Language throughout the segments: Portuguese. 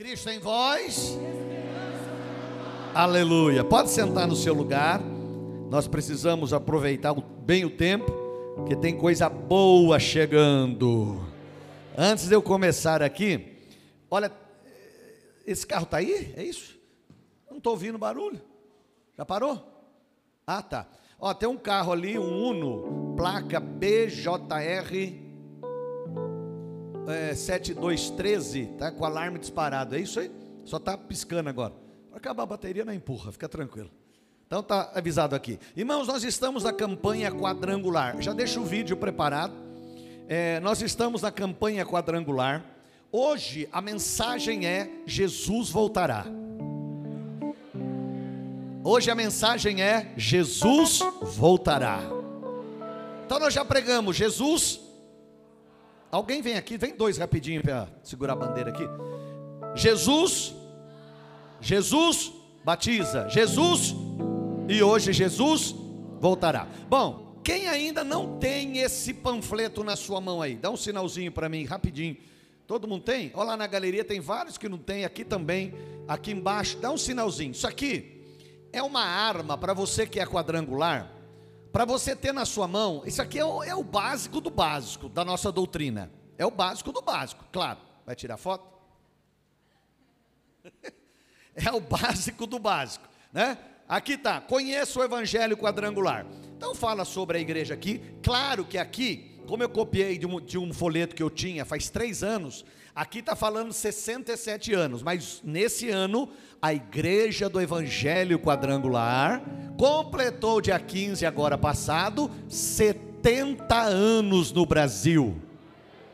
Cristo em vós. Aleluia. Pode sentar no seu lugar. Nós precisamos aproveitar bem o tempo, que tem coisa boa chegando. Antes de eu começar aqui, olha, esse carro está aí? É isso? Não estou ouvindo barulho. Já parou? Ah, tá. Ó, tem um carro ali, um Uno, placa BJR é, 7213, tá com alarme disparado. É isso aí? Só tá piscando agora. Para acabar a bateria, não empurra, fica tranquilo. Então tá avisado aqui. Irmãos, nós estamos na campanha quadrangular. Já deixa o vídeo preparado. É, nós estamos na campanha quadrangular. Hoje a mensagem é: Jesus voltará. Hoje a mensagem é: Jesus voltará. Então nós já pregamos: Jesus Alguém vem aqui, vem dois rapidinho para segurar a bandeira aqui. Jesus, Jesus batiza, Jesus, e hoje Jesus voltará. Bom, quem ainda não tem esse panfleto na sua mão aí, dá um sinalzinho para mim, rapidinho. Todo mundo tem? Olha lá na galeria, tem vários que não tem, aqui também, aqui embaixo, dá um sinalzinho. Isso aqui é uma arma para você que é quadrangular para você ter na sua mão, isso aqui é o, é o, básico do básico da nossa doutrina. É o básico do básico, claro. Vai tirar foto? é o básico do básico, né? Aqui está, conheça o evangelho quadrangular. Então fala sobre a igreja aqui. Claro que aqui, como eu copiei de um, de um folheto que eu tinha faz três anos, aqui está falando 67 anos, mas nesse ano a igreja do evangelho quadrangular completou dia 15 agora passado 70 anos no Brasil.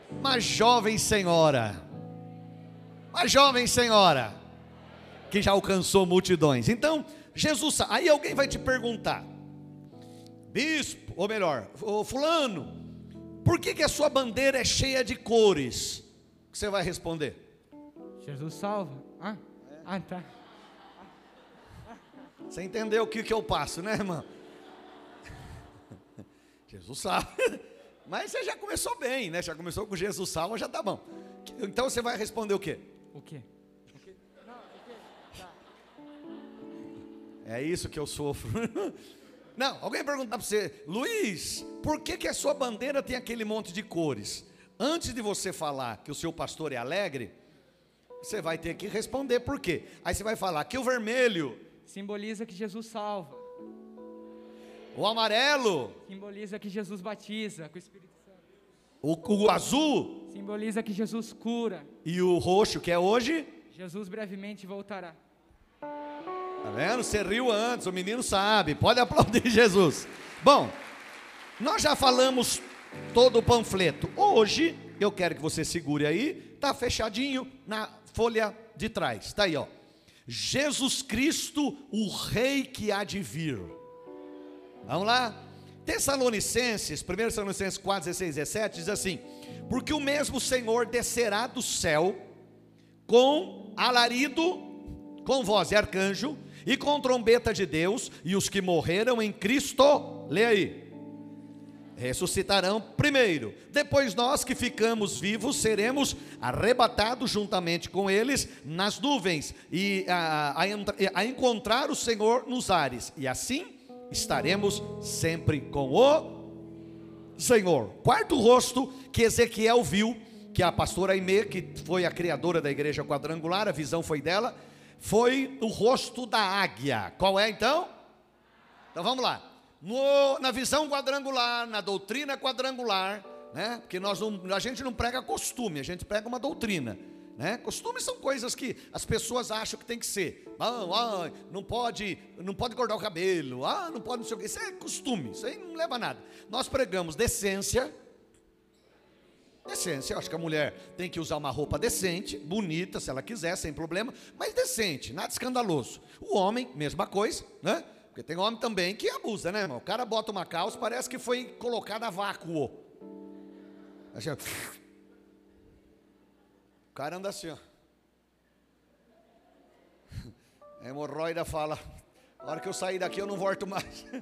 Uma jovem senhora, uma jovem senhora que já alcançou multidões. Então, Jesus, aí alguém vai te perguntar, bispo, ou melhor, fulano, por que, que a sua bandeira é cheia de cores? O que você vai responder? Jesus salva. Ah, ah tá. Você entendeu o que, que eu passo, né, irmão? Jesus sabe. Mas você já começou bem, né? Já começou com Jesus salva, já tá bom. Então você vai responder o quê? O quê? Tá. É isso que eu sofro. Não, alguém perguntar para você, Luiz, por que, que a sua bandeira tem aquele monte de cores? Antes de você falar que o seu pastor é alegre, você vai ter que responder por quê. Aí você vai falar que o vermelho simboliza que Jesus salva. O amarelo simboliza que Jesus batiza com o Espírito Santo. O, o azul simboliza que Jesus cura. E o roxo, que é hoje? Jesus brevemente voltará. Tá vendo? Você riu antes, o menino sabe. Pode aplaudir Jesus. Bom, nós já falamos todo o panfleto. Hoje, eu quero que você segure aí, tá fechadinho na folha de trás. Tá aí, ó. Jesus Cristo, o Rei que há de vir. Vamos lá? Tessalonicenses, 1 Tessalonicenses 4, 16, 17, diz assim: Porque o mesmo Senhor descerá do céu com alarido, com voz de arcanjo e com trombeta de Deus, e os que morreram em Cristo, lê aí, ressuscitarão primeiro. Depois nós que ficamos vivos seremos arrebatados juntamente com eles nas nuvens e a, a, a, encontrar o Senhor nos ares. E assim estaremos sempre com o Senhor. Quarto rosto que Ezequiel viu, que a pastora Aimee, que foi a criadora da igreja quadrangular, a visão foi dela, foi o rosto da águia. Qual é então? Então vamos lá no, na visão quadrangular, na doutrina quadrangular, né? Porque nós não, a gente não prega costume, a gente prega uma doutrina. Né? Costumes são coisas que as pessoas acham que tem que ser. Não, ah, não pode, não pode cortar o cabelo. Ah, não pode não sei o que. Isso é costume, isso aí não leva a nada. Nós pregamos decência. Decência, eu acho que a mulher tem que usar uma roupa decente, bonita, se ela quiser, sem problema, mas decente, nada escandaloso. O homem, mesma coisa, né? Porque tem homem também que abusa, né? O cara bota uma calça, parece que foi colocada a vácuo. Assim, o cara anda assim, ó. A hemorroida fala: a hora que eu sair daqui eu não volto mais.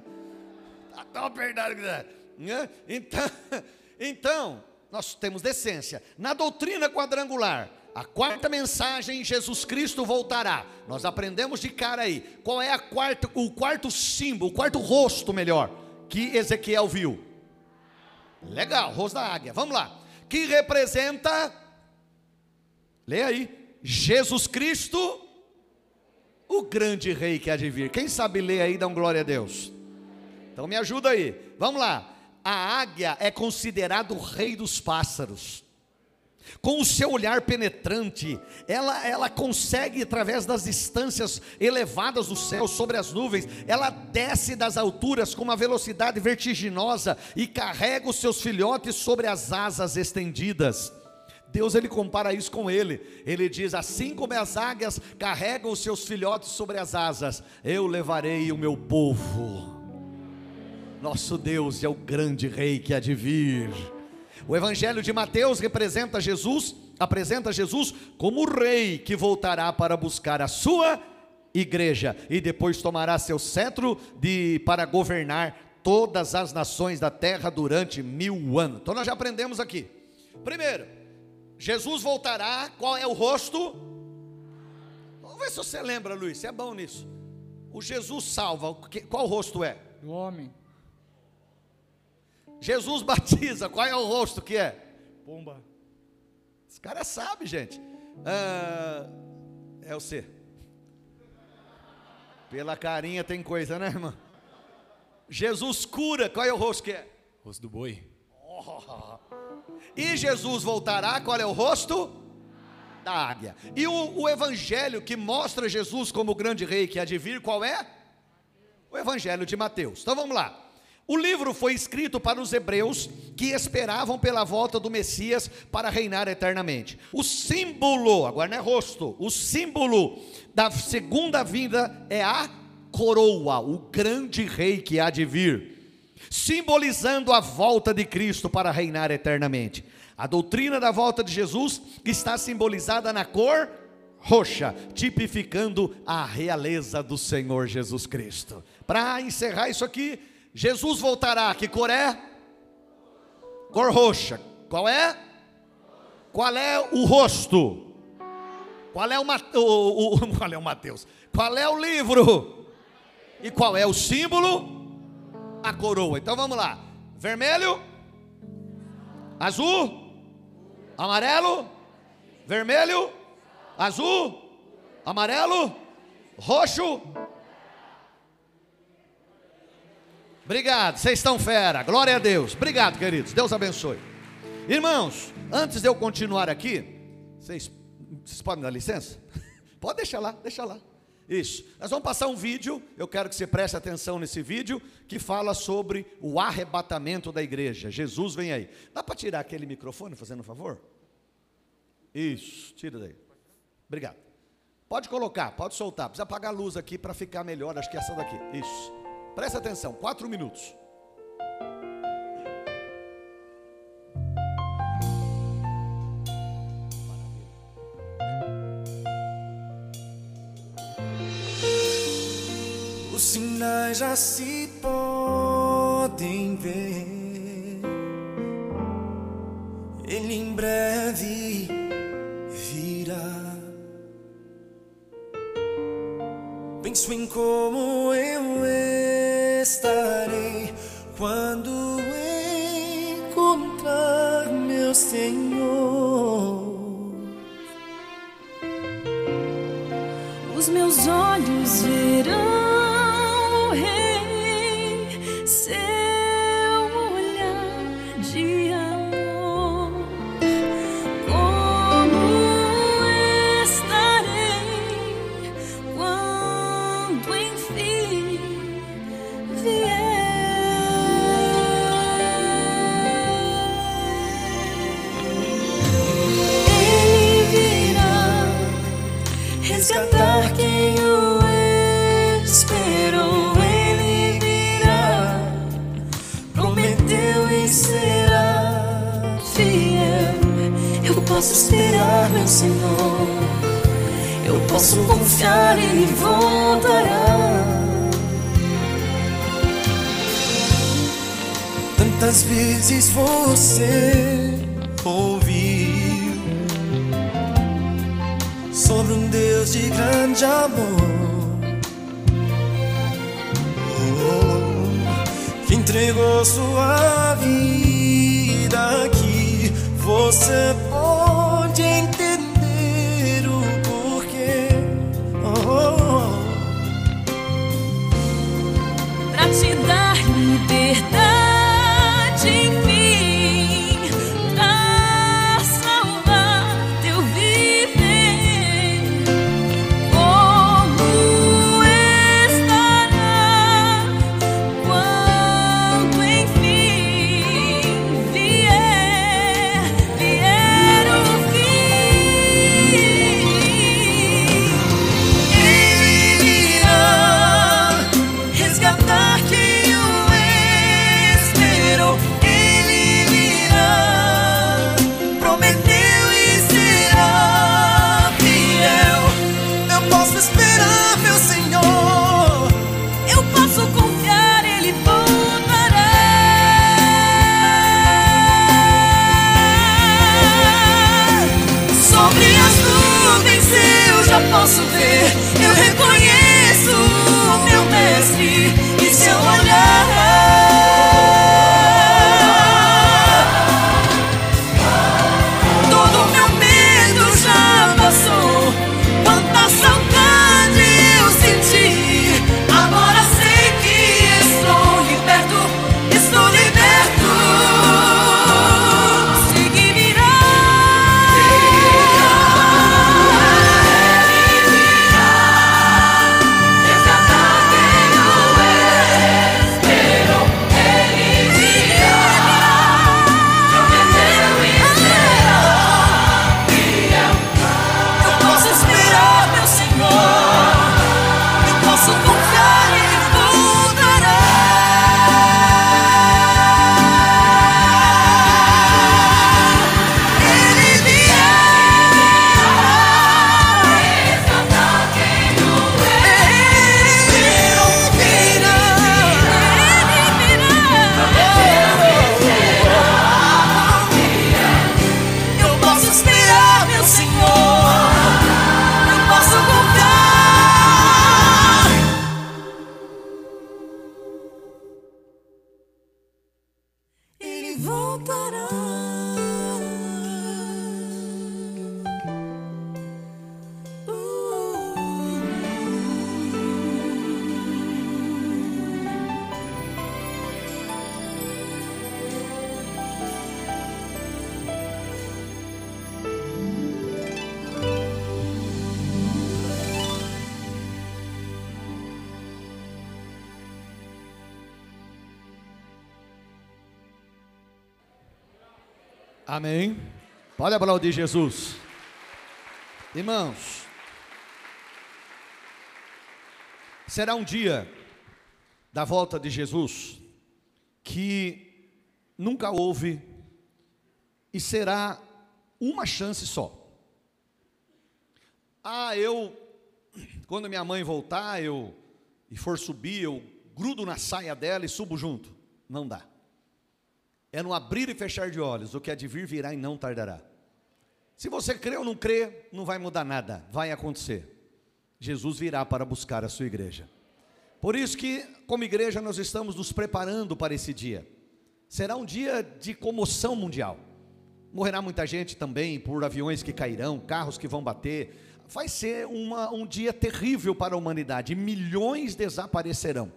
Tá tão apertado que. Né? Então, então, nós temos decência. Na doutrina quadrangular, A quarta mensagem, Jesus Cristo voltará. Nós aprendemos de cara aí. Qual é quarta, o quarto símbolo, o quarto rosto melhor, que Ezequiel viu? Legal, rosto da águia. Vamos lá. Que representa, leia aí, Jesus Cristo, o grande rei que há de vir. Quem sabe ler aí, dá um glória a Deus. Então me ajuda aí. Vamos lá. A águia é considerado o rei dos pássaros. Com o seu olhar penetrante, ela, ela consegue, através das distâncias elevadas do céu, sobre as nuvens, ela desce das alturas com uma velocidade vertiginosa e carrega os seus filhotes sobre as asas estendidas. Deus ele compara isso com ele. Ele diz: Assim como as águias carregam os seus filhotes sobre as asas, eu levarei o meu povo. Nosso Deus é o grande rei que há de vir. O Evangelho de Mateus representa Jesus, apresenta Jesus como o rei que voltará para buscar a sua igreja e depois tomará seu cetro de para governar todas as nações da terra durante mil anos. Então nós já aprendemos aqui. Primeiro, Jesus voltará, qual é o rosto? Vamos ver se você lembra, Luiz, você é bom nisso. O Jesus salva, qual rosto é? Do homem. Jesus batiza, qual é o rosto que é? Pomba. Os caras sabem, gente. Ah, é o C. Pela carinha tem coisa, né, irmã? Jesus cura, qual é o rosto que é? Rosto do boi. Oh. E Jesus voltará, qual é o rosto? Da águia. E o, o evangelho que mostra Jesus como o grande rei que há de vir, qual é? O evangelho de Mateus. Então vamos lá. O livro foi escrito para os hebreus que esperavam pela volta do Messias para reinar eternamente. O símbolo, agora não é rosto, o símbolo da segunda vinda é a coroa, o grande rei que há de vir, simbolizando a volta de Cristo para reinar eternamente. A doutrina da volta de Jesus está simbolizada na cor roxa, tipificando a realeza do Senhor Jesus Cristo. Para encerrar isso aqui, Jesus voltará, que cor é? Cor roxa. Qual é? Qual é o rosto? Qual é o, o, o, qual é o Mateus? Qual é o livro? E qual é o símbolo? A coroa. Então vamos lá. Vermelho, azul, amarelo, vermelho, azul, amarelo, roxo, Obrigado, vocês estão fera. Glória a Deus. Obrigado, queridos. Deus abençoe. Irmãos, antes de eu continuar aqui, vocês, vocês podem dar licença? Pode deixar lá, deixa lá. Isso. Nós vamos passar um vídeo, eu quero que você preste atenção nesse vídeo, que fala sobre o arrebatamento da igreja. Jesus vem aí. Dá para tirar aquele microfone, fazendo um favor? Isso, tira daí. Obrigado. Pode colocar, pode soltar. Precisa apagar a luz aqui para ficar melhor, acho que é essa daqui. Isso. Presta atenção, quatro minutos. Os sinais já se podem ver. Ele em breve virá. Penso em como eu estarei quando encontrar meu Senhor. Vezes você Eu reconheço posso esperar, meu Senhor. Amém. Pode aplaudir Jesus. Irmãos, será um dia da volta de Jesus que nunca houve e será uma chance só. Ah, eu, quando minha mãe voltar, eu e for subir, eu grudo na saia dela e subo junto. Não dá. É no abrir e fechar de olhos, o que há de vir virá e não tardará. Se você crê ou não crê, não vai mudar nada, vai acontecer. Jesus virá para buscar a sua igreja. Por isso que, como igreja, nós estamos nos preparando para esse dia. Será um dia de comoção mundial. Morrerá muita gente também por aviões que cairão, carros que vão bater. Vai ser uma, um dia terrível para a humanidade. Milhões desaparecerão.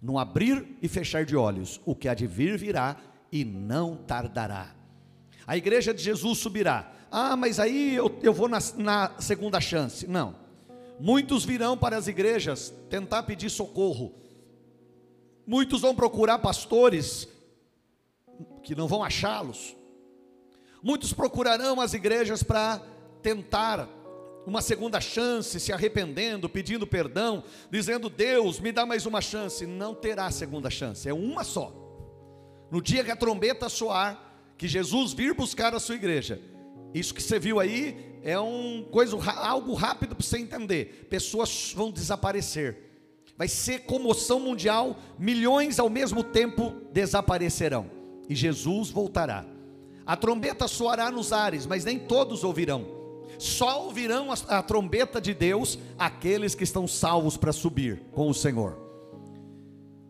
No abrir e fechar de olhos, o que há de vir virá e não tardará. A igreja de Jesus subirá. Ah, mas aí eu, eu vou na, na segunda chance. Não. Muitos virão para as igrejas tentar pedir socorro. Muitos vão procurar pastores que não vão achá-los. Muitos procurarão as igrejas para tentar uma segunda chance, se arrependendo, pedindo perdão, dizendo: Deus, me dá mais uma chance. Não terá segunda chance, é uma só. No dia que a trombeta soar, que Jesus vir buscar a sua igreja, isso que você viu aí é um coisa, algo rápido para você entender. Pessoas vão desaparecer. Vai ser comoção mundial, milhões ao mesmo tempo desaparecerão. E Jesus voltará. A trombeta soará nos ares, mas nem todos ouvirão. só ouvirão a, a trombeta de Deus aqueles que estão salvos para subir com o Senhor.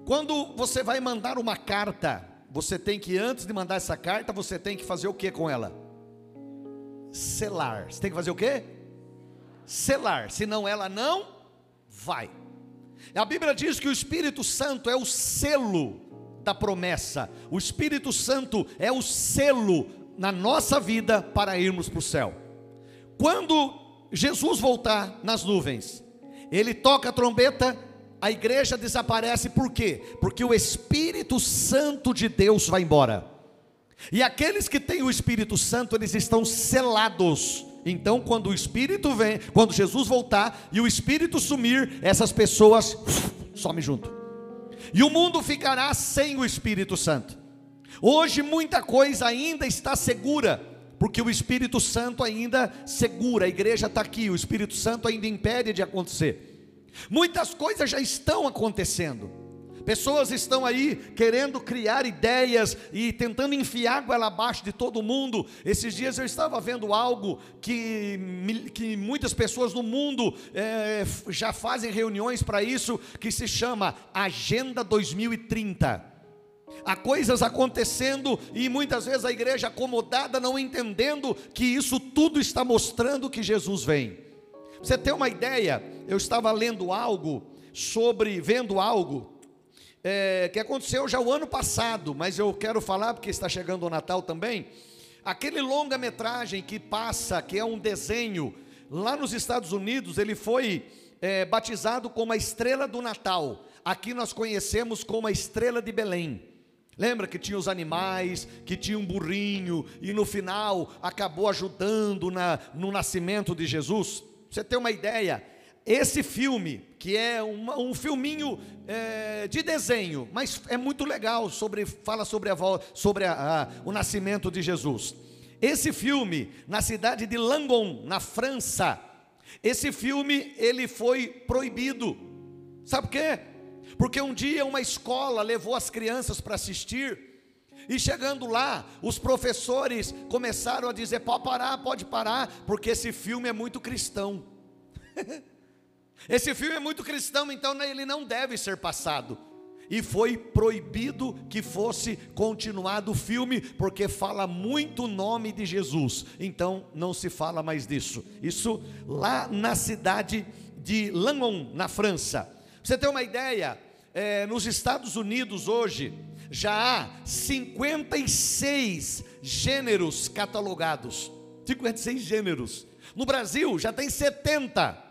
Quando você vai mandar uma carta, você tem que, antes de mandar essa carta, você tem que fazer o que com ela? Selar. Você tem que fazer o que? Selar, senão ela não vai. A Bíblia diz que o Espírito Santo é o selo da promessa. O Espírito Santo é o selo na nossa vida para irmos para o céu. Quando Jesus voltar nas nuvens, ele toca a trombeta, a igreja desaparece, por quê? Porque o Espírito Santo de Deus vai embora. E aqueles que têm o Espírito Santo, eles estão selados. Então, quando o Espírito vem, quando Jesus voltar e o Espírito sumir, essas pessoas somem junto. E o mundo ficará sem o Espírito Santo. Hoje muita coisa ainda está segura, porque o Espírito Santo ainda segura, a igreja está aqui, o Espírito Santo ainda impede de acontecer. Muitas coisas já estão acontecendo. Pessoas estão aí querendo criar ideias e tentando enfiar goela abaixo de todo mundo. Esses dias eu estava vendo algo que, que muitas pessoas no mundo é, já fazem reuniões para isso, que se chama Agenda 2030. Há coisas acontecendo e muitas vezes a igreja acomodada não entendendo que isso tudo está mostrando que Jesus vem. Você tem uma ideia? Eu estava lendo algo sobre, vendo algo é, que aconteceu já o ano passado, mas eu quero falar porque está chegando o Natal também. Aquele longa-metragem que passa, que é um desenho, lá nos Estados Unidos, ele foi é, batizado como a Estrela do Natal. Aqui nós conhecemos como a Estrela de Belém. Lembra que tinha os animais, que tinha um burrinho, e no final acabou ajudando na, no nascimento de Jesus? Você tem uma ideia? Esse filme, que é uma, um filminho é, de desenho, mas é muito legal, sobre, fala sobre, a, sobre a, a, o nascimento de Jesus. Esse filme, na cidade de Langon, na França, esse filme ele foi proibido. Sabe por quê? Porque um dia uma escola levou as crianças para assistir, e chegando lá, os professores começaram a dizer: pode parar, pode parar, porque esse filme é muito cristão. Esse filme é muito cristão, então né, ele não deve ser passado. E foi proibido que fosse continuado o filme, porque fala muito o nome de Jesus. Então não se fala mais disso. Isso lá na cidade de Langon, na França. Você tem uma ideia? É, nos Estados Unidos hoje já há 56 gêneros catalogados. 56 gêneros. No Brasil já tem 70.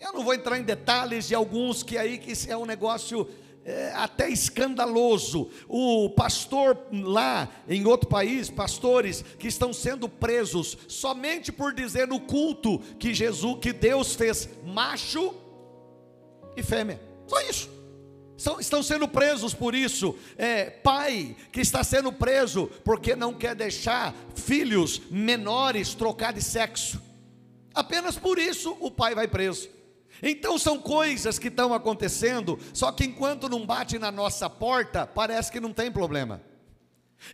Eu não vou entrar em detalhes de alguns que aí que é um negócio é, até escandaloso. O pastor lá em outro país, pastores que estão sendo presos somente por dizer no culto que Jesus, que Deus fez macho e fêmea. Só isso. Estão sendo presos por isso. É, pai que está sendo preso porque não quer deixar filhos menores trocar de sexo. Apenas por isso o pai vai preso. Então são coisas que estão acontecendo, só que enquanto não bate na nossa porta, parece que não tem problema.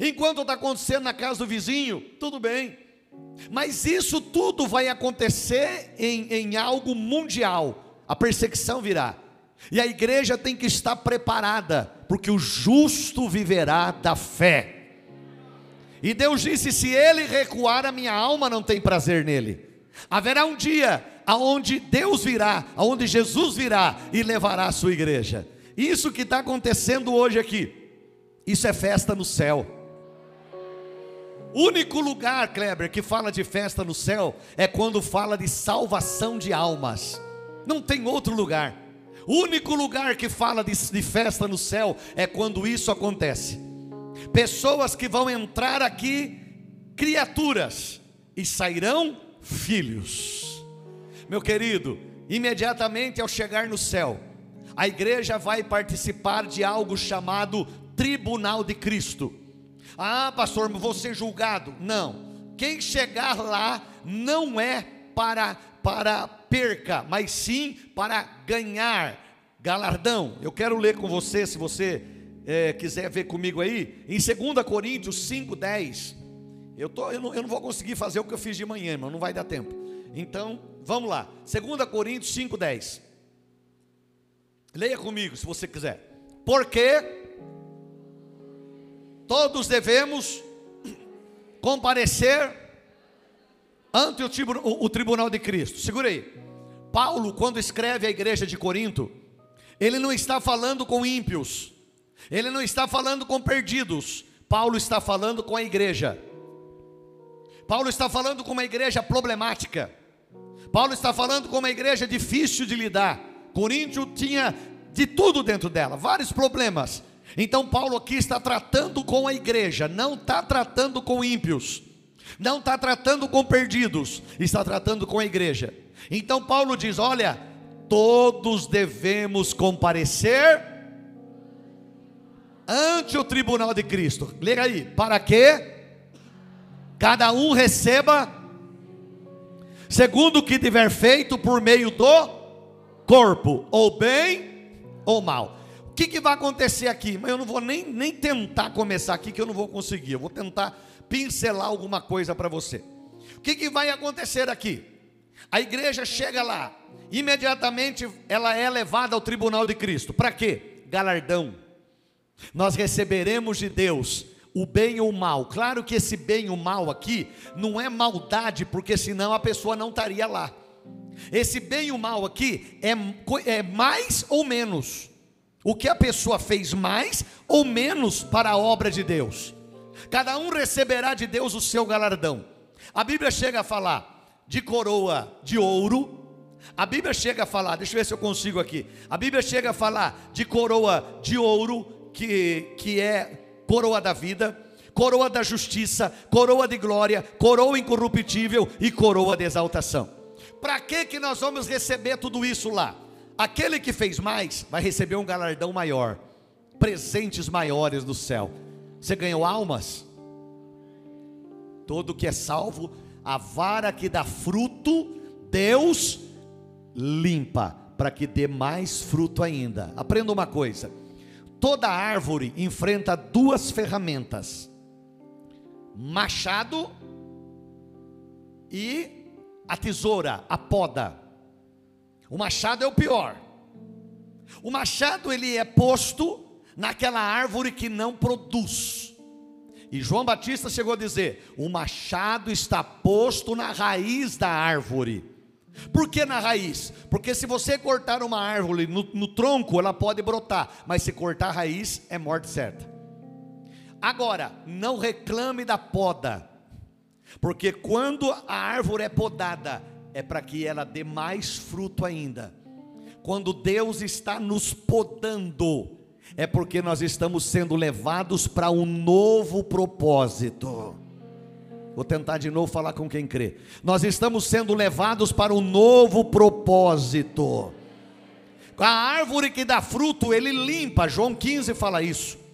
Enquanto está acontecendo na casa do vizinho, tudo bem. Mas isso tudo vai acontecer em, em algo mundial. A perseguição virá. E a igreja tem que estar preparada, porque o justo viverá da fé. E Deus disse: se ele recuar, a minha alma não tem prazer nele. Haverá um dia aonde Deus virá, aonde Jesus virá e levará a sua igreja. Isso que está acontecendo hoje aqui, isso é festa no céu. Único lugar, Kleber, que fala de festa no céu é quando fala de salvação de almas. Não tem outro lugar. O único lugar que fala de, de festa no céu é quando isso acontece. Pessoas que vão entrar aqui, criaturas, e sairão filhos. Meu querido, imediatamente ao chegar no céu, a igreja vai participar de algo chamado Tribunal de Cristo. Ah, pastor, vou ser julgado. Não. Quem chegar lá não é para para perca, mas sim para ganhar galardão. Eu quero ler com você, se você é, quiser ver comigo aí, em 2 Coríntios 5,10. Eu, tô, eu, não, eu não vou conseguir fazer o que eu fiz de manhã, irmão, não vai dar tempo. Então, vamos lá. 2 Coríntios 5:10. Leia comigo, se você quiser. Porque todos devemos comparecer ante o, o- o tribunal de Cristo. Segura aí. Paulo, quando escreve à igreja de Corinto, ele não está falando com ímpios, ele não está falando com perdidos. Paulo está falando com a igreja. Paulo está falando com uma igreja problemática. Paulo está falando com uma igreja difícil de lidar. Coríntio tinha de tudo dentro dela, vários problemas. Então Paulo aqui está tratando com a igreja, não está tratando com ímpios, não está tratando com perdidos, está tratando com a igreja. Então Paulo diz: olha, todos devemos comparecer ante o tribunal de Cristo. Leia aí, para que cada um receba segundo o que tiver feito por meio do corpo, ou bem ou mal. O que, que vai acontecer aqui? Mas eu não vou nem, nem tentar começar aqui, que eu não vou conseguir. Eu vou tentar pincelar alguma coisa para você. O que, que vai acontecer aqui? A igreja chega lá, imediatamente ela é levada ao tribunal de Cristo. Para quê? Galardão. Nós receberemos de Deus o bem ou o mal. Claro que esse bem ou mal aqui não é maldade, porque senão a pessoa não estaria lá. Esse bem e o mal aqui é, é mais ou menos. O que a pessoa fez mais ou menos para a obra de Deus. Cada um receberá de Deus o seu galardão. A Bíblia chega a falar de coroa de ouro. A Bíblia chega a falar, deixa eu ver se eu consigo aqui. A Bíblia chega a falar de coroa de ouro, que, que é coroa da vida, coroa da justiça, coroa de glória, coroa incorruptível e coroa de exaltação. Para que que nós vamos receber tudo isso lá? Aquele que fez mais vai receber um galardão maior, presentes maiores do céu. Você ganhou almas? Todo que é salvo, a vara que dá fruto, Deus limpa para que dê mais fruto ainda. Aprenda uma coisa: toda árvore enfrenta duas ferramentas: machado e a tesoura, a poda. O machado é o pior. O machado ele é posto naquela árvore que não produz. E João Batista chegou a dizer: o machado está posto na raiz da árvore. Por que na raiz? Porque se você cortar uma árvore no, no tronco, ela pode brotar, mas se cortar a raiz, é morte certa. Agora, não reclame da poda, porque quando a árvore é podada, é para que ela dê mais fruto ainda. Quando Deus está nos podando, é porque nós estamos sendo levados para um novo propósito. Vou tentar de novo falar com quem crê. Nós estamos sendo levados para um novo propósito. A árvore que dá fruto, ele limpa. João 15 fala isso.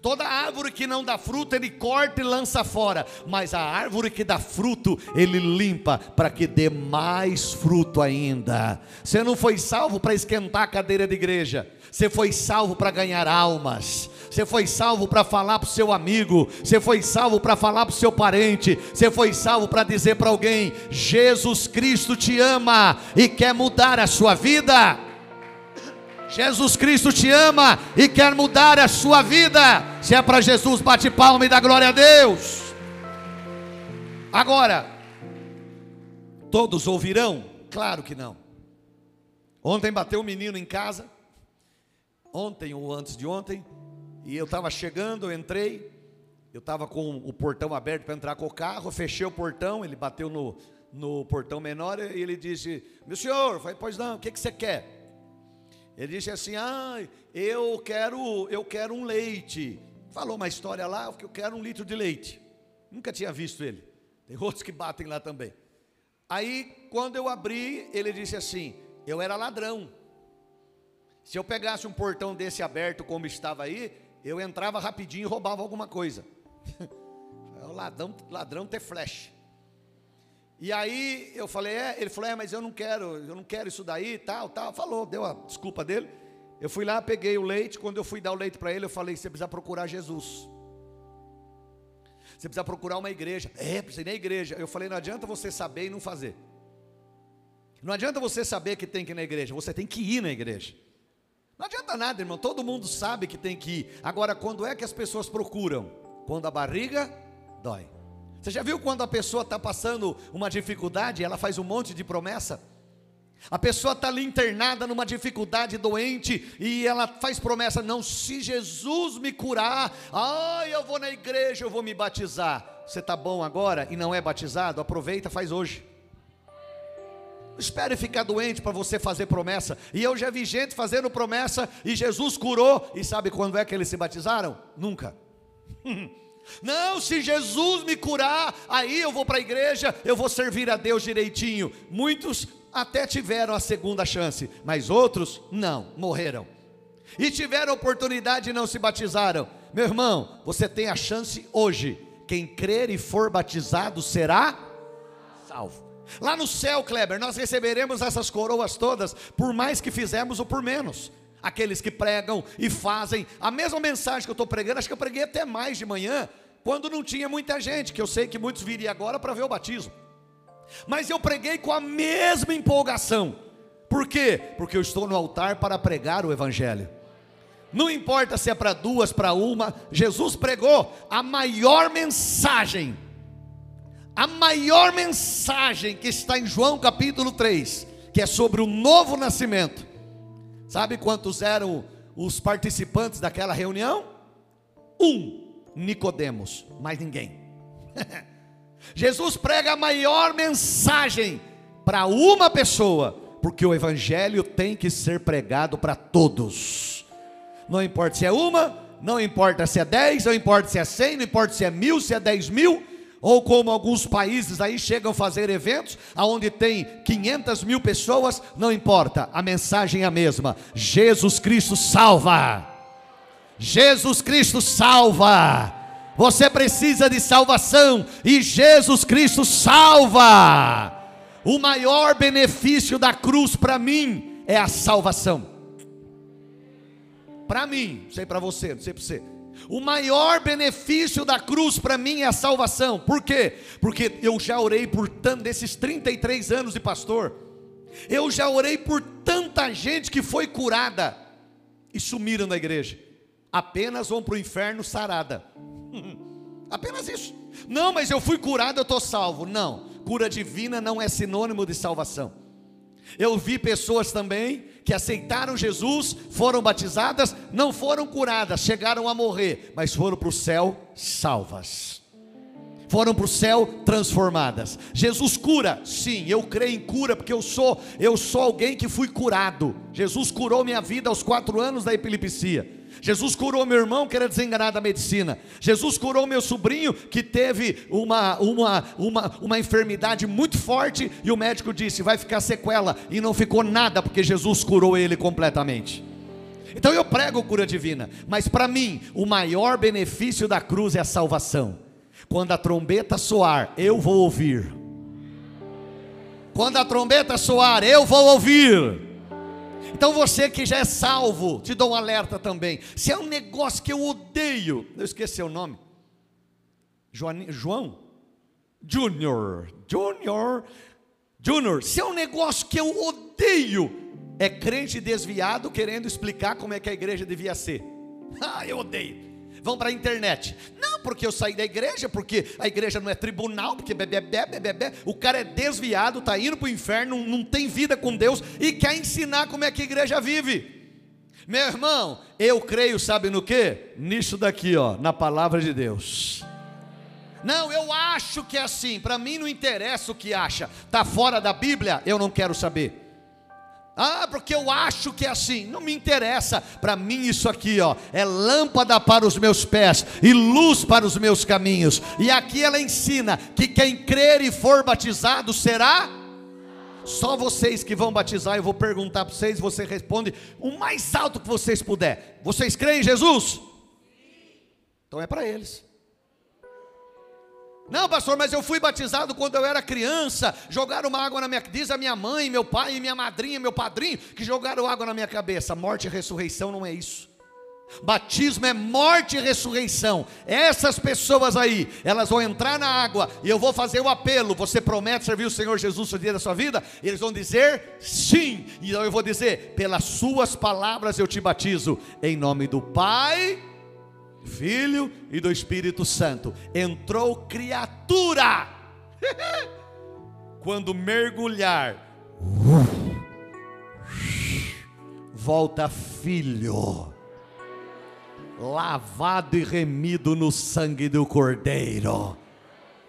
Toda árvore que não dá fruto, ele corta e lança fora. Mas a árvore que dá fruto, ele limpa para que dê mais fruto ainda. Você não foi salvo para esquentar a cadeira de igreja. Você foi salvo para ganhar almas. Você foi salvo para falar para o seu amigo. Você foi salvo para falar para o seu parente. Você foi salvo para dizer para alguém: Jesus Cristo te ama e quer mudar a sua vida. Jesus Cristo te ama e quer mudar a sua vida. Se é para Jesus, bate palma e dá glória a Deus. Agora, todos ouvirão? Claro que não. Ontem bateu um menino em casa, ontem ou antes de ontem, e eu estava chegando, eu entrei, eu estava com o portão aberto para entrar com o carro, fechei o portão, ele bateu no, no portão menor e ele disse: Meu senhor, falei, pois não, o que, que você quer? Ele disse assim: Ah, eu quero, eu quero um leite. Falou uma história lá, que eu quero um litro de leite. Nunca tinha visto ele. Tem outros que batem lá também. Aí, quando eu abri, ele disse assim: Eu era ladrão. Se eu pegasse um portão desse aberto como estava aí, eu entrava rapidinho e roubava alguma coisa. o ladrão, ladrão ter flash. E aí eu falei, é, ele falou, é, mas eu não quero, eu não quero isso daí, tal, tal. Falou, deu a desculpa dele. Eu fui lá, peguei o leite. Quando eu fui dar o leite para ele, eu falei, você precisa procurar Jesus. Você precisa procurar uma igreja. É, precisa ir na igreja. Eu falei, não adianta você saber e não fazer. Não adianta você saber que tem que ir na igreja, você tem que ir na igreja. Não adianta nada, irmão, todo mundo sabe que tem que ir. Agora, quando é que as pessoas procuram? Quando a barriga dói. Você já viu quando a pessoa está passando uma dificuldade, ela faz um monte de promessa? A pessoa está ali internada numa dificuldade doente e ela faz promessa: não, se Jesus me curar, ah, eu vou na igreja, eu vou me batizar. Você está bom agora e não é batizado? Aproveita, faz hoje. Espere ficar doente para você fazer promessa. E eu já vi gente fazendo promessa e Jesus curou. E sabe quando é que eles se batizaram? Nunca. Não, se Jesus me curar, aí eu vou para a igreja, eu vou servir a Deus direitinho. Muitos até tiveram a segunda chance, mas outros não, morreram. E tiveram oportunidade e não se batizaram. Meu irmão, você tem a chance hoje. Quem crer e for batizado será salvo. Lá no céu, Kleber, nós receberemos essas coroas todas, por mais que fizemos ou por menos. Aqueles que pregam e fazem a mesma mensagem que eu estou pregando, acho que eu preguei até mais de manhã, quando não tinha muita gente, que eu sei que muitos viriam agora para ver o batismo mas eu preguei com a mesma empolgação. Por quê? Porque eu estou no altar para pregar o Evangelho. Não importa se é para duas, para uma, Jesus pregou a maior mensagem, a maior mensagem que está em João capítulo 3, que é sobre o novo nascimento. Sabe quantos eram os participantes daquela reunião? Um, Nicodemos, mais ninguém. Jesus prega a maior mensagem para uma pessoa, porque o evangelho tem que ser pregado para todos. Não importa se é uma, não importa se é dez, não importa se é cem, não importa se é mil, se é dez mil, ou como alguns países aí chegam a fazer eventos, aonde tem 500 mil pessoas, não importa, a mensagem é a mesma: Jesus Cristo salva. Jesus Cristo salva. Você precisa de salvação e Jesus Cristo salva. O maior benefício da cruz para mim é a salvação. Para mim, não sei para você, não sei para você. O maior benefício da cruz para mim é a salvação. Por quê? Porque eu já orei por tanto desses 33 anos de pastor. Eu já orei por tanta gente que foi curada e sumiram da igreja. Apenas vão para o inferno sarada. Apenas isso. Não, mas eu fui curado, eu estou salvo. Não, cura divina não é sinônimo de salvação. Eu vi pessoas também que aceitaram Jesus, foram batizadas, não foram curadas, chegaram a morrer, mas foram para o céu salvas. Foram para o céu transformadas. Jesus cura, sim, eu creio em cura, porque eu sou, eu sou alguém que fui curado. Jesus curou minha vida aos quatro anos da epilepsia. Jesus curou meu irmão que era desenganado da medicina. Jesus curou meu sobrinho que teve uma, uma, uma, uma enfermidade muito forte e o médico disse: vai ficar sequela. E não ficou nada, porque Jesus curou ele completamente. Então eu prego cura divina, mas para mim o maior benefício da cruz é a salvação. Quando a trombeta soar, eu vou ouvir. Quando a trombeta soar, eu vou ouvir. Então você que já é salvo, te dou um alerta também. Se é um negócio que eu odeio, eu esqueci o nome. João? Júnior, Júnior, Júnior. Se é um negócio que eu odeio, é crente desviado querendo explicar como é que a igreja devia ser. Ah, eu odeio vão para a internet. Não, porque eu saí da igreja, porque a igreja não é tribunal, porque bebê, bebê, bebê, o cara é desviado, está indo para o inferno, não tem vida com Deus e quer ensinar como é que a igreja vive. Meu irmão, eu creio, sabe no que? Nisso daqui, ó, na palavra de Deus. Não, eu acho que é assim. Para mim não interessa o que acha. Tá fora da Bíblia, eu não quero saber. Ah, porque eu acho que é assim. Não me interessa. Para mim isso aqui, ó, é lâmpada para os meus pés e luz para os meus caminhos. E aqui ela ensina que quem crer e for batizado será só vocês que vão batizar, eu vou perguntar para vocês, você responde o mais alto que vocês puder. Vocês creem em Jesus? Então é para eles. Não, pastor, mas eu fui batizado quando eu era criança. Jogaram uma água na minha diz a minha mãe, meu pai, minha madrinha, meu padrinho, que jogaram água na minha cabeça. Morte e ressurreição não é isso. Batismo é morte e ressurreição. Essas pessoas aí, elas vão entrar na água e eu vou fazer o apelo. Você promete servir o Senhor Jesus no dia da sua vida? Eles vão dizer sim. E então eu vou dizer: pelas suas palavras eu te batizo, em nome do Pai, Filho e do Espírito Santo. Entrou criatura. Quando mergulhar, volta filho lavado e remido no sangue do Cordeiro.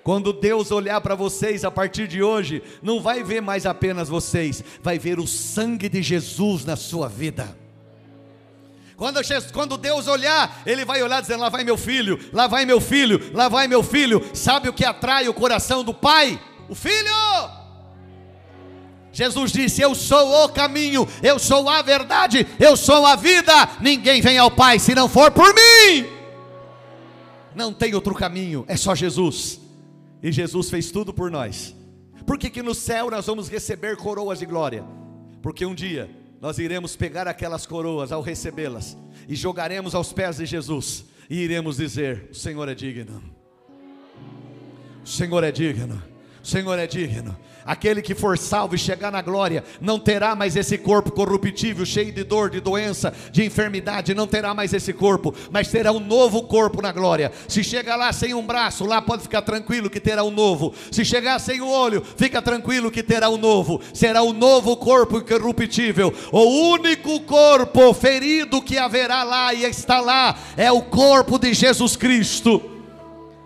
Quando Deus olhar para vocês a partir de hoje, não vai ver mais apenas vocês, vai ver o sangue de Jesus na sua vida. Quando, quando, Deus olhar, Ele vai olhar dizendo: Lá vai meu filho, lá vai meu filho, lá vai meu filho. Sabe o que atrai o coração do Pai? O filho. Jesus disse: Eu sou o caminho, eu sou a verdade, eu sou a vida. Ninguém vem ao Pai se não for por mim. Não tem outro caminho, é só Jesus. E Jesus fez tudo por nós. Por que, que no céu nós vamos receber coroas de glória? Porque um dia nós iremos pegar aquelas coroas ao recebê-las e jogaremos aos pés de Jesus e iremos dizer: O Senhor é digno. O Senhor é digno. O Senhor é digno. Aquele que for salvo e chegar na glória, não terá mais esse corpo corruptível, cheio de dor, de doença, de enfermidade, não terá mais esse corpo, mas terá um novo corpo na glória. Se chega lá sem um braço, lá pode ficar tranquilo que terá um novo. Se chegar sem o um olho, fica tranquilo que terá um novo. Será um novo corpo incorruptível. O único corpo ferido que haverá lá e está lá é o corpo de Jesus Cristo.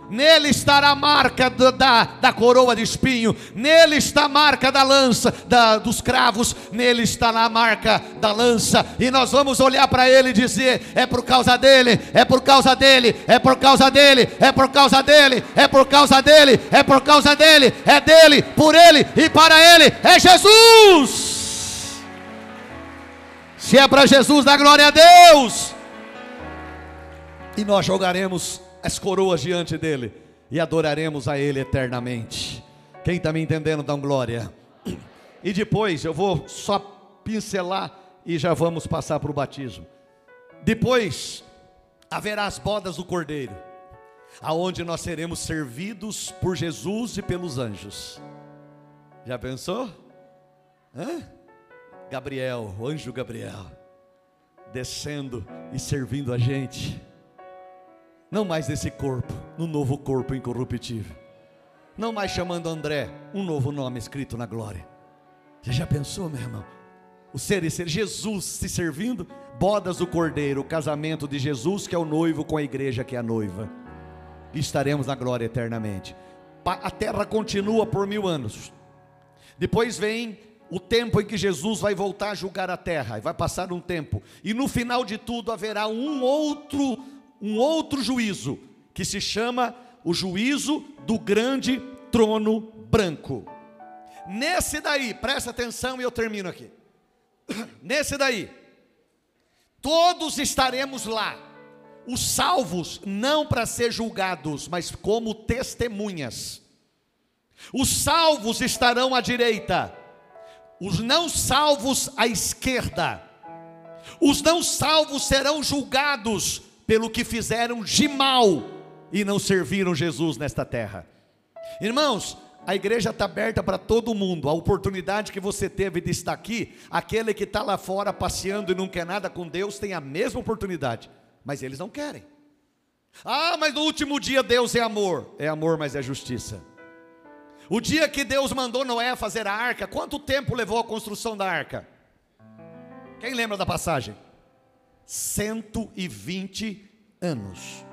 Nele estará a marca da, da, da, coroa de espinho, nele está a marca da lança, da, dos cravos, nele está a marca da lança, e nós vamos olhar para ele e dizer: é por causa dele, é por causa dele, é por causa dele, é por causa dele, é por causa dele, é por causa dele, é dele, por ele e para ele, é Jesus. Se é para Jesus, dá glória a Deus, e nós jogaremos as coroas diante dele e adoraremos a ele eternamente. Quem está me entendendo, dá glória. E depois eu vou só pincelar e já vamos passar para o batismo. Depois haverá as bodas do cordeiro, aonde nós seremos servidos por Jesus e pelos anjos. Já pensou? Hã? Gabriel, o anjo Gabriel, descendo e servindo a gente. Não mais nesse corpo, no novo corpo incorruptível. Não mais chamando André, um novo nome escrito na glória. Você já pensou, meu irmão? O ser e ser Jesus se servindo, bodas do cordeiro, o casamento de Jesus, que é o noivo, com a igreja, que é a noiva. E estaremos na glória eternamente. A terra continua por mil anos. Depois vem o tempo em que Jesus vai voltar a julgar a terra, e vai passar um tempo, e no final de tudo haverá um outro um outro juízo, que se chama o juízo do grande trono branco. Nesse daí, presta atenção e eu termino aqui. Nesse daí, todos estaremos lá, os salvos, não para ser julgados, mas como testemunhas. Os salvos estarão à direita, os não salvos à esquerda. Os não salvos serão julgados pelo que fizeram de mal e não serviram Jesus nesta terra. Irmãos, a igreja está aberta para todo mundo. A oportunidade que você teve de estar aqui, aquele que está lá fora passeando e não quer nada com Deus, tem a mesma oportunidade, mas eles não querem. Ah, mas no último dia Deus é amor. É amor, mas é justiça. O dia que Deus mandou Noé fazer a arca, quanto tempo levou a construção da arca? Quem lembra da passagem? 120 anos.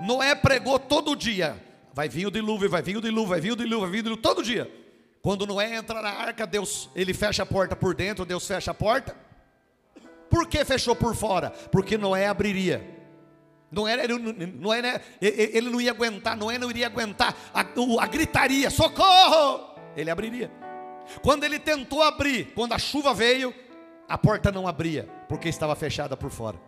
Noé pregou todo dia. Vai vir o dilúvio, vai vir o dilúvio, vai vir o dilúvio, vai vir o dilúvio, todo dia. Quando Noé entra na arca, Deus, ele fecha a porta por dentro, Deus fecha a porta. Por que fechou por fora? Porque Noé abriria. Noé, ele, Noé, ele não ia aguentar, Noé não iria aguentar a, a gritaria, socorro! Ele abriria. Quando ele tentou abrir, quando a chuva veio, a porta não abria, porque estava fechada por fora.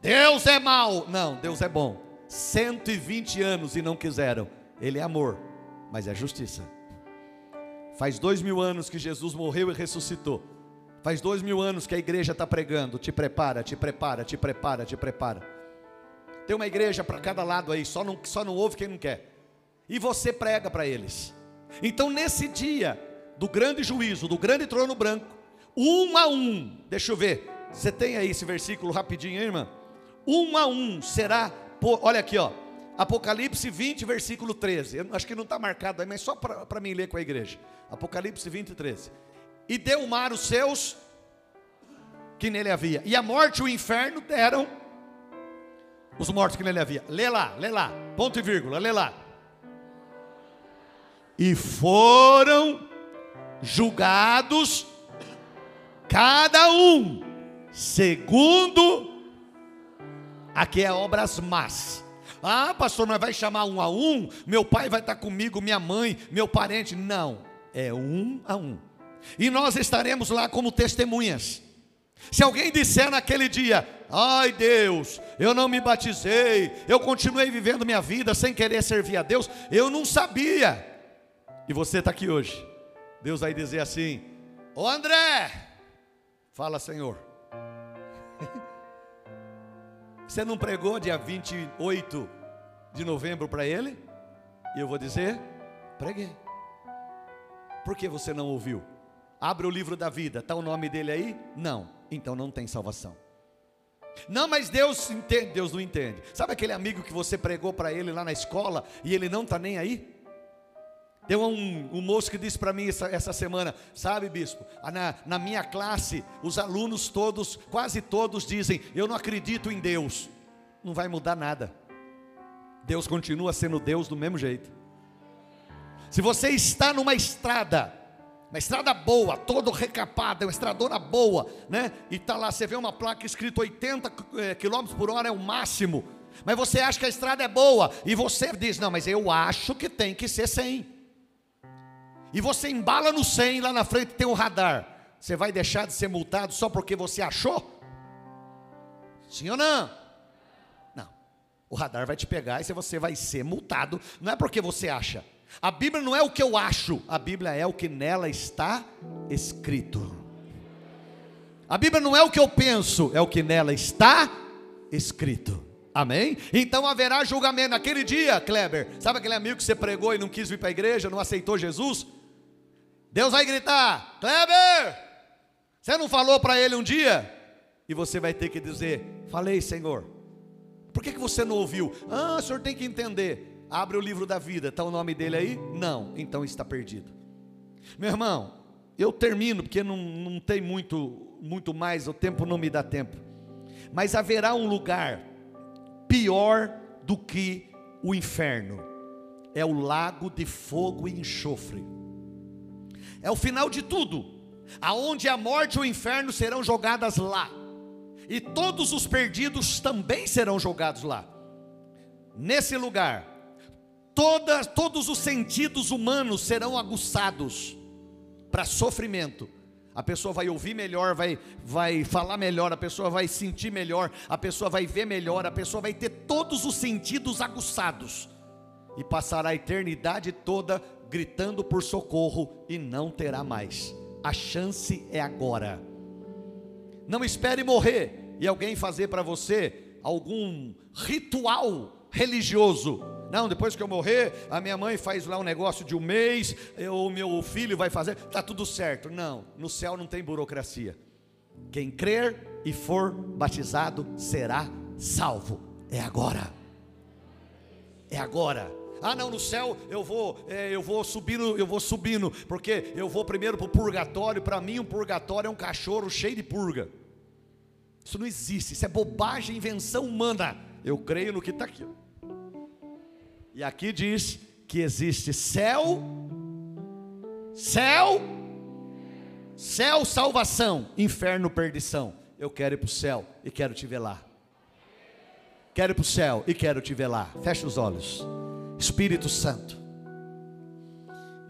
Deus é mau. Não, Deus é bom. 120 anos e não quiseram. Ele é amor, mas é justiça. Faz dois mil anos que Jesus morreu e ressuscitou. Faz dois mil anos que a igreja está pregando. Te prepara, te prepara, te prepara, te prepara. Tem uma igreja para cada lado aí, só não, só não ouve quem não quer. E você prega para eles. Então, nesse dia do grande juízo, do grande trono branco, um a um, deixa eu ver, você tem aí esse versículo rapidinho, hein, irmã? Um a um será, olha aqui, ó, Apocalipse 20, versículo 13. Eu acho que não está marcado aí, mas só para mim ler com a igreja. Apocalipse 20, 13. E deu o mar os seus que nele havia. E a morte e o inferno deram os mortos que nele havia. Lê lá, lê lá. Ponto e vírgula, lê lá. E foram julgados cada um segundo aqui é obras más ah, pastor, mas vai chamar um a um? Meu pai vai estar comigo, minha mãe, meu parente. Não, é um a um. E nós estaremos lá como testemunhas. Se alguém disser naquele dia, ai Deus, eu não me batizei, eu continuei vivendo minha vida sem querer servir a Deus, eu não sabia. E você está aqui hoje. Deus vai dizer assim: Ô André, fala Senhor. Você não pregou dia 28 de novembro para ele? E eu vou dizer: preguei. Por que você não ouviu? Abre o livro da vida, está o nome dele aí? Não, então não tem salvação. Não, mas Deus entende, Deus não entende. Sabe aquele amigo que você pregou para ele lá na escola e ele não está nem aí? Tem um, um moço que disse para mim essa, essa, semana, sabe, bispo, na, na minha classe, os alunos todos, quase todos dizem: Eu não acredito em Deus. Não vai mudar nada. Deus continua sendo Deus do mesmo jeito. Se você está numa estrada, uma estrada boa, todo recapada, uma estradona boa, né? E tá lá, você vê uma placa escrito 80 km por hora é o máximo. Mas você acha que a estrada é boa e você diz: "Não, mas eu acho que tem que ser 100" e você embala no 100, lá na frente tem um radar, você vai deixar de ser multado só porque você achou? Sim ou não? Não. O radar vai te pegar e você vai ser multado, não é porque você acha. A Bíblia não é o que eu acho, a Bíblia é o que nela está escrito. A Bíblia não é o que eu penso, é o que nela está escrito. Amém? Então haverá julgamento. Naquele dia, Kleber, sabe aquele amigo que você pregou e não quis vir para a igreja, não aceitou Jesus? Deus vai gritar: Kleber, você não falou para ele um dia? E você vai ter que dizer: Falei, Senhor. Por que, que você não ouviu? Ah, o senhor tem que entender. Abre o livro da vida, está o nome dele aí? Não, então está perdido. Meu irmão, eu termino, porque não, não tem muito, muito mais, o tempo não me dá tempo. Mas haverá um lugar pior do que o inferno é o lago de fogo e enxofre é o final de tudo, aonde a morte e o inferno serão jogadas lá, e todos os perdidos também serão jogados lá. Nesse lugar, todos os sentidos humanos serão aguçados para sofrimento. A pessoa vai ouvir melhor, vai, vai falar melhor, a pessoa vai sentir melhor, a pessoa vai ver melhor, a pessoa vai ter todos os sentidos aguçados e passará a eternidade toda gritando por socorro e não terá mais. A chance é agora. Não espere morrer e alguém fazer para você algum ritual religioso. Não, depois que eu morrer, a minha mãe faz lá um negócio de um mês, ou meu filho vai fazer, tá tudo certo. Não, no céu não tem burocracia. Quem crer e for batizado será salvo. É agora. É agora. Ah, não, no céu eu vou, é, eu vou subindo, eu vou subindo, porque eu vou primeiro para o purgatório. Para mim, um purgatório é um cachorro cheio de purga. Isso não existe, isso é bobagem, invenção humana. Eu creio no que está aqui. E aqui diz que existe céu, céu, céu, salvação, inferno, perdição. Eu quero ir para o céu e quero te ver lá. Quero ir para o céu e quero te ver lá. Fecha os olhos. Espírito Santo.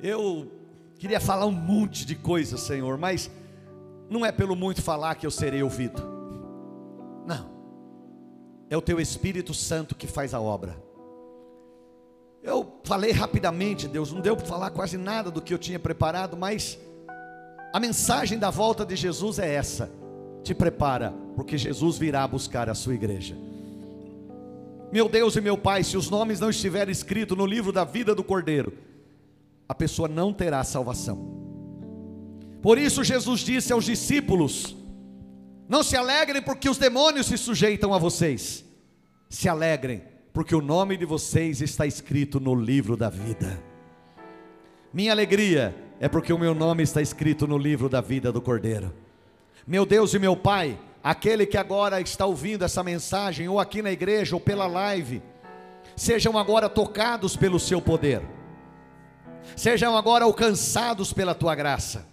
Eu queria falar um monte de coisas, Senhor, mas não é pelo muito falar que eu serei ouvido. Não. É o teu Espírito Santo que faz a obra. Eu falei rapidamente, Deus, não deu para falar quase nada do que eu tinha preparado, mas A mensagem da volta de Jesus é essa: te prepara, porque Jesus virá buscar a sua igreja. Meu Deus e meu Pai, se os nomes não estiverem escritos no livro da vida do Cordeiro, a pessoa não terá salvação. Por isso Jesus disse aos discípulos: Não se alegrem porque os demônios se sujeitam a vocês. Se alegrem porque o nome de vocês está escrito no livro da vida. Minha alegria é porque o meu nome está escrito no livro da vida do Cordeiro. Meu Deus e meu Pai, aquele que agora está ouvindo essa mensagem, ou aqui na igreja, ou pela live, sejam agora tocados pelo seu poder, sejam agora alcançados pela tua graça.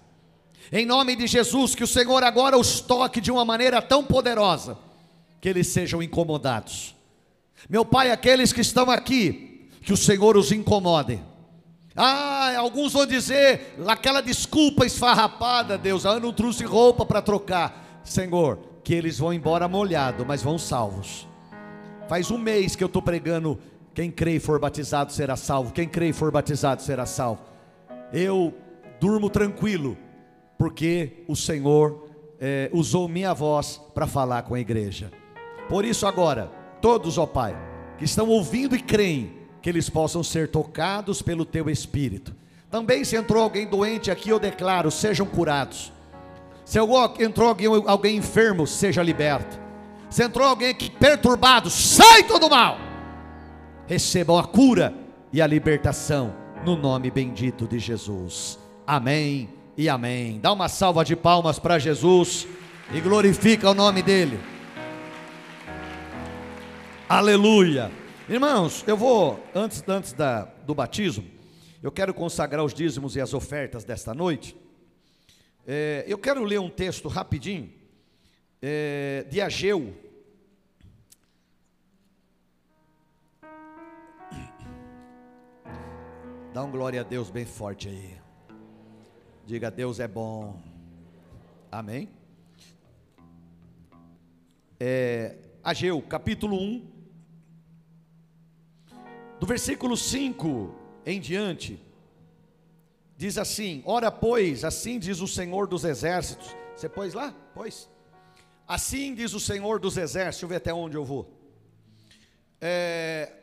Em nome de Jesus, que o Senhor agora os toque de uma maneira tão poderosa, que eles sejam incomodados. Meu Pai, aqueles que estão aqui, que o Senhor os incomode. Ah, alguns vão dizer, aquela desculpa esfarrapada, Deus, ah, eu não trouxe roupa para trocar. Senhor, que eles vão embora molhado, mas vão salvos. Faz um mês que eu estou pregando, quem crê e for batizado será salvo, quem crê e for batizado será salvo. Eu durmo tranquilo, porque o Senhor é, usou minha voz para falar com a igreja. Por isso, agora, todos, ó Pai, que estão ouvindo e creem, que eles possam ser tocados pelo Teu Espírito. Também, se entrou alguém doente aqui, eu declaro: sejam curados. Se entrou alguém, alguém enfermo, seja liberto. Se entrou alguém aqui perturbado, sai todo mal. Recebam a cura e a libertação no nome bendito de Jesus. Amém e amém. Dá uma salva de palmas para Jesus e glorifica o nome dele. Aleluia. Irmãos, eu vou, antes, antes da, do batismo, eu quero consagrar os dízimos e as ofertas desta noite. É, eu quero ler um texto rapidinho, é, de Ageu. Dá um glória a Deus bem forte aí. Diga, Deus é bom. Amém? É, Ageu, capítulo 1, do versículo 5 em diante, diz assim: Ora, pois, assim diz o Senhor dos Exércitos. Você pôs lá? Pois. Assim diz o Senhor dos Exércitos. Deixa eu ver até onde eu vou. É,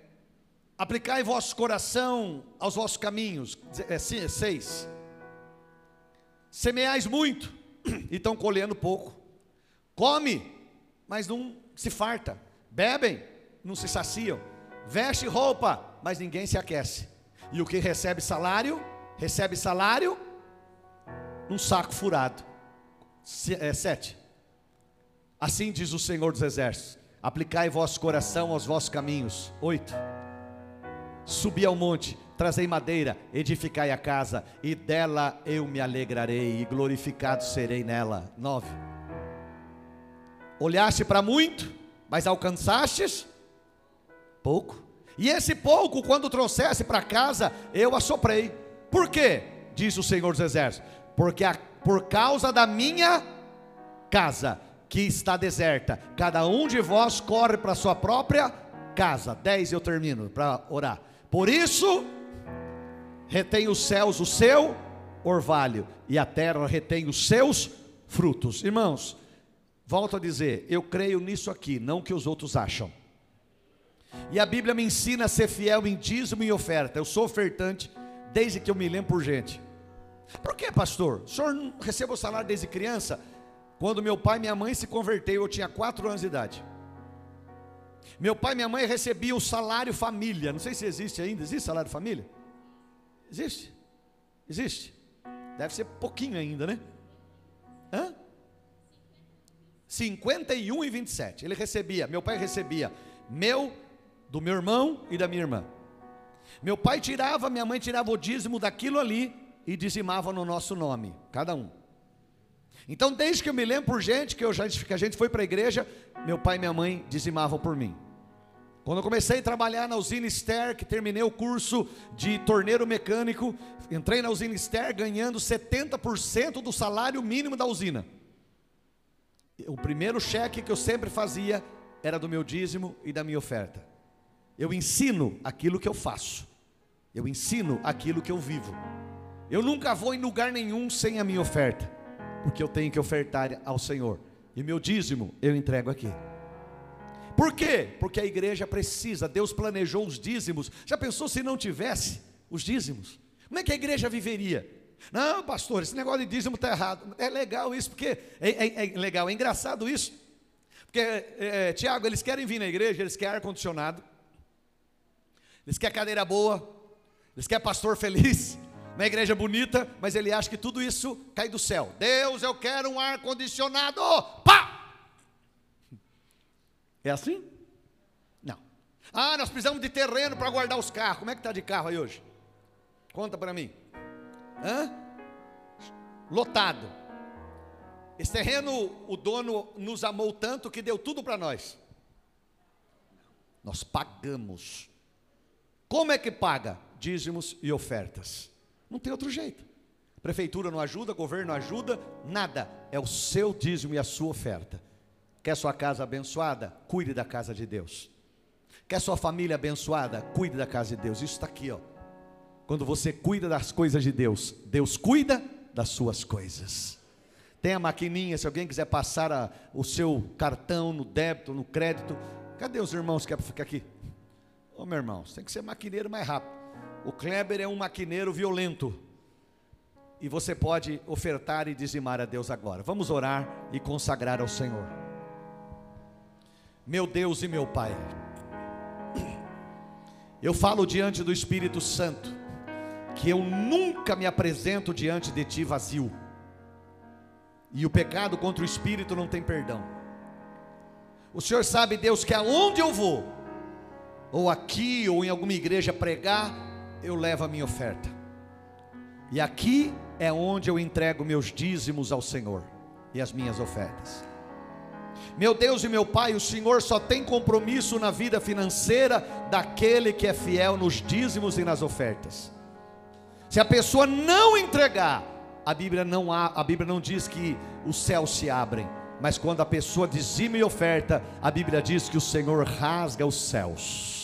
Aplicai vosso coração aos vossos caminhos. É, seis. Semeais muito e estão colhendo pouco. Come, mas não se farta. Bebem, não se saciam. Veste roupa, mas ninguém se aquece. E o que recebe salário, recebe salário num saco furado. É, sete. Assim diz o Senhor dos Exércitos: Aplicai vosso coração aos vossos caminhos. Oito. Subi ao monte, Trazei madeira, edificai a casa, e dela eu me alegrarei, e glorificado serei nela. 9. Olhaste para muito, mas alcançastes pouco. E esse pouco, quando trouxesse para casa, eu assoprei. Por quê? Diz o Senhor dos Exércitos: Porque a, por causa da minha casa, que está deserta, cada um de vós corre para sua própria casa. 10 eu termino para orar. Por isso, retém os céus o seu orvalho, e a terra retém os seus frutos. Irmãos, volto a dizer, eu creio nisso aqui, não que os outros acham. E a Bíblia me ensina a ser fiel em dízimo e oferta. Eu sou ofertante desde que eu me lembro por gente. Por que, pastor? O senhor não recebe o salário desde criança? Quando meu pai e minha mãe se converteram, eu tinha quatro anos de idade. Meu pai e minha mãe recebiam o salário família. Não sei se existe ainda. Existe salário família? Existe? Existe? Deve ser pouquinho ainda, né? Hã? 51 e 27. Ele recebia, meu pai recebia meu, do meu irmão e da minha irmã. Meu pai tirava, minha mãe tirava o dízimo daquilo ali e dizimava no nosso nome, cada um. Então, desde que eu me lembro por gente, que, eu que a gente foi para a igreja, meu pai e minha mãe dizimavam por mim. Quando eu comecei a trabalhar na usina Ster, que terminei o curso de torneiro mecânico, entrei na usina Ster ganhando 70% do salário mínimo da usina. O primeiro cheque que eu sempre fazia era do meu dízimo e da minha oferta. Eu ensino aquilo que eu faço. Eu ensino aquilo que eu vivo. Eu nunca vou em lugar nenhum sem a minha oferta. Porque eu tenho que ofertar ao Senhor. E meu dízimo eu entrego aqui. Por quê? Porque a igreja precisa, Deus planejou os dízimos. Já pensou se não tivesse os dízimos? Como é que a igreja viveria? Não, pastor, esse negócio de dízimo está errado. É legal isso, porque é, é, é legal, é engraçado isso. Porque, é, Tiago, eles querem vir na igreja, eles querem ar-condicionado, eles querem cadeira boa, eles querem pastor feliz, uma igreja bonita, mas ele acha que tudo isso cai do céu. Deus, eu quero um ar-condicionado, pá! É assim? Não. Ah, nós precisamos de terreno para guardar os carros. Como é que está de carro aí hoje? Conta para mim. Hã? Lotado. Esse terreno, o dono nos amou tanto que deu tudo para nós. Nós pagamos. Como é que paga? Dízimos e ofertas. Não tem outro jeito. Prefeitura não ajuda, governo ajuda, nada. É o seu dízimo e a sua oferta. Quer sua casa abençoada? Cuide da casa de Deus. Quer sua família abençoada? Cuide da casa de Deus. Isso está aqui, ó. Quando você cuida das coisas de Deus, Deus cuida das suas coisas. Tem a maquininha, se alguém quiser passar a, o seu cartão no débito, no crédito. Cadê os irmãos que querem ficar aqui? Ô meu irmão, você tem que ser maquineiro mais rápido. O Kleber é um maquineiro violento. E você pode ofertar e dizimar a Deus agora. Vamos orar e consagrar ao Senhor. Meu Deus e meu Pai, eu falo diante do Espírito Santo, que eu nunca me apresento diante de Ti vazio, e o pecado contra o Espírito não tem perdão. O Senhor sabe, Deus, que aonde eu vou, ou aqui, ou em alguma igreja pregar, eu levo a minha oferta, e aqui é onde eu entrego meus dízimos ao Senhor e as minhas ofertas. Meu Deus e meu Pai, o Senhor só tem compromisso na vida financeira daquele que é fiel nos dízimos e nas ofertas. Se a pessoa não entregar, a Bíblia não há, a Bíblia não diz que os céus se abrem, mas quando a pessoa dizima e oferta, a Bíblia diz que o Senhor rasga os céus.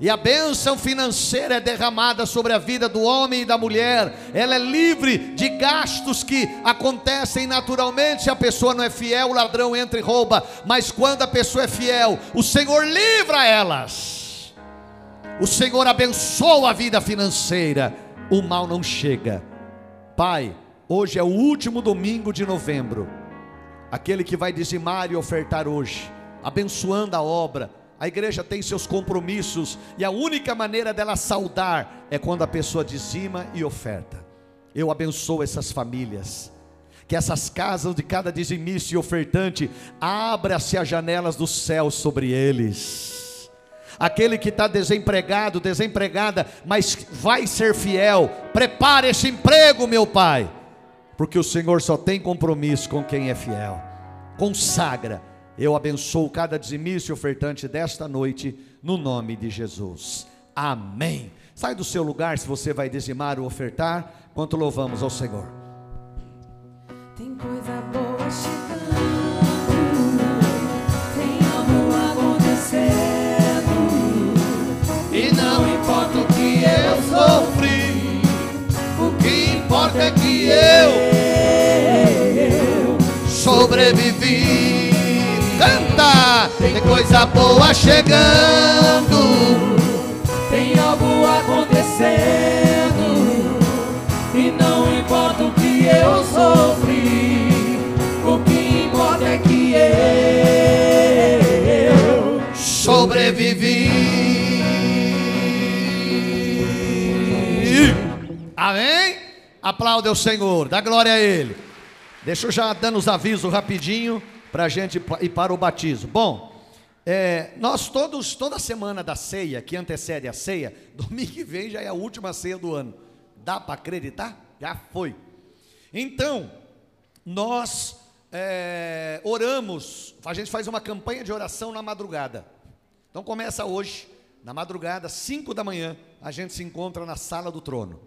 E a bênção financeira é derramada sobre a vida do homem e da mulher. Ela é livre de gastos que acontecem naturalmente. Se a pessoa não é fiel, o ladrão entra e rouba. Mas quando a pessoa é fiel, o Senhor livra elas. O Senhor abençoa a vida financeira. O mal não chega. Pai, hoje é o último domingo de novembro. Aquele que vai dizimar e ofertar hoje, abençoando a obra a igreja tem seus compromissos e a única maneira dela saudar é quando a pessoa dizima e oferta. Eu abençoo essas famílias. Que essas casas de cada dizimista e ofertante abra-se as janelas dos céus sobre eles. Aquele que está desempregado, desempregada, mas vai ser fiel, prepare esse emprego, meu Pai, porque o Senhor só tem compromisso com quem é fiel. Consagra eu abençoo cada dizimista e ofertante desta noite, no nome de Jesus. Amém. Sai do seu lugar se você vai dizimar ou ofertar, quanto louvamos ao Senhor. Tem coisa boa chegando, tem algo acontecendo, e não importa o que eu sofri, o que importa é que eu sobrevivi tem coisa boa chegando, tem algo acontecendo, e não importa o que eu sofri, o que importa é que eu sobrevivi. Amém? Aplauda o Senhor, dá glória a Ele. Deixa eu já dando os avisos rapidinho para a gente ir para o batismo. Bom, é, nós todos, toda semana da ceia, que antecede a ceia, domingo que vem já é a última ceia do ano. Dá para acreditar? Já foi. Então, nós é, oramos, a gente faz uma campanha de oração na madrugada. Então começa hoje, na madrugada, 5 da manhã, a gente se encontra na sala do trono.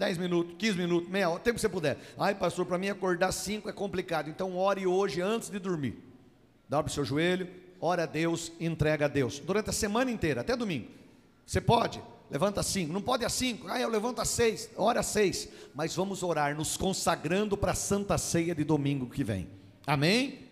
10 minutos, 15 minutos, meia hora, o tempo que você puder. Ai, pastor, para mim acordar 5 é complicado. Então ore hoje antes de dormir. Dobre o seu joelho, ora a Deus, entrega a Deus. Durante a semana inteira, até domingo. Você pode levanta às cinco. Não pode às cinco. Ah, eu levanto às seis. Hora às seis. Mas vamos orar, nos consagrando para a Santa Ceia de domingo que vem. Amém?